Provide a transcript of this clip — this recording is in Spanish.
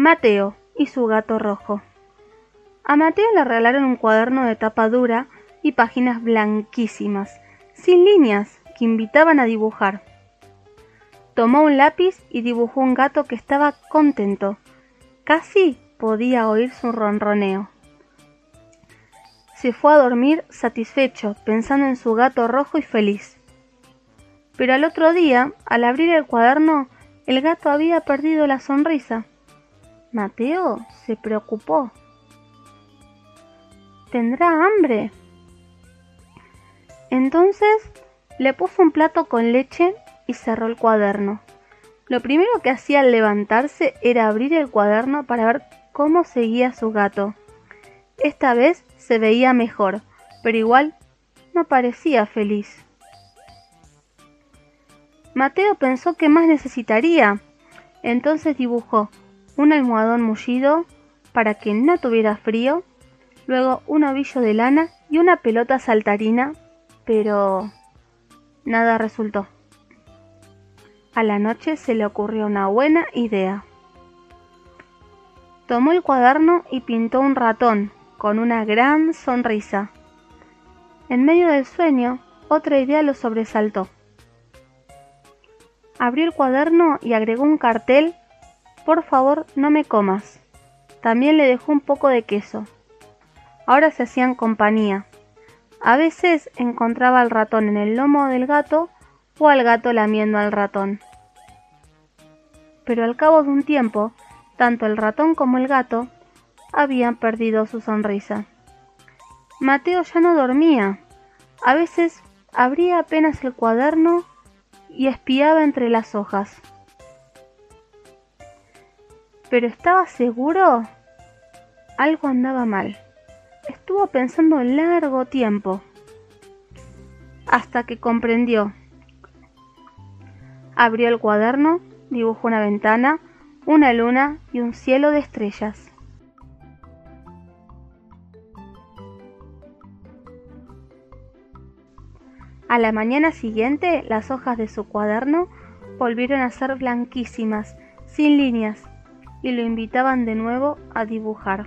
Mateo y su gato rojo. A Mateo le regalaron un cuaderno de tapa dura y páginas blanquísimas, sin líneas, que invitaban a dibujar. Tomó un lápiz y dibujó un gato que estaba contento. Casi podía oír su ronroneo. Se fue a dormir satisfecho, pensando en su gato rojo y feliz. Pero al otro día, al abrir el cuaderno, el gato había perdido la sonrisa. Mateo se preocupó. ¿Tendrá hambre? Entonces le puso un plato con leche y cerró el cuaderno. Lo primero que hacía al levantarse era abrir el cuaderno para ver cómo seguía su gato. Esta vez se veía mejor, pero igual no parecía feliz. Mateo pensó que más necesitaría. Entonces dibujó un almohadón mullido para que no tuviera frío, luego un ovillo de lana y una pelota saltarina, pero nada resultó. A la noche se le ocurrió una buena idea. Tomó el cuaderno y pintó un ratón con una gran sonrisa. En medio del sueño, otra idea lo sobresaltó. Abrió el cuaderno y agregó un cartel por favor, no me comas. También le dejó un poco de queso. Ahora se hacían compañía. A veces encontraba al ratón en el lomo del gato o al gato lamiendo al ratón. Pero al cabo de un tiempo, tanto el ratón como el gato habían perdido su sonrisa. Mateo ya no dormía. A veces abría apenas el cuaderno y espiaba entre las hojas pero estaba seguro algo andaba mal. Estuvo pensando largo tiempo, hasta que comprendió. Abrió el cuaderno, dibujó una ventana, una luna y un cielo de estrellas. A la mañana siguiente, las hojas de su cuaderno volvieron a ser blanquísimas, sin líneas, y lo invitaban de nuevo a dibujar.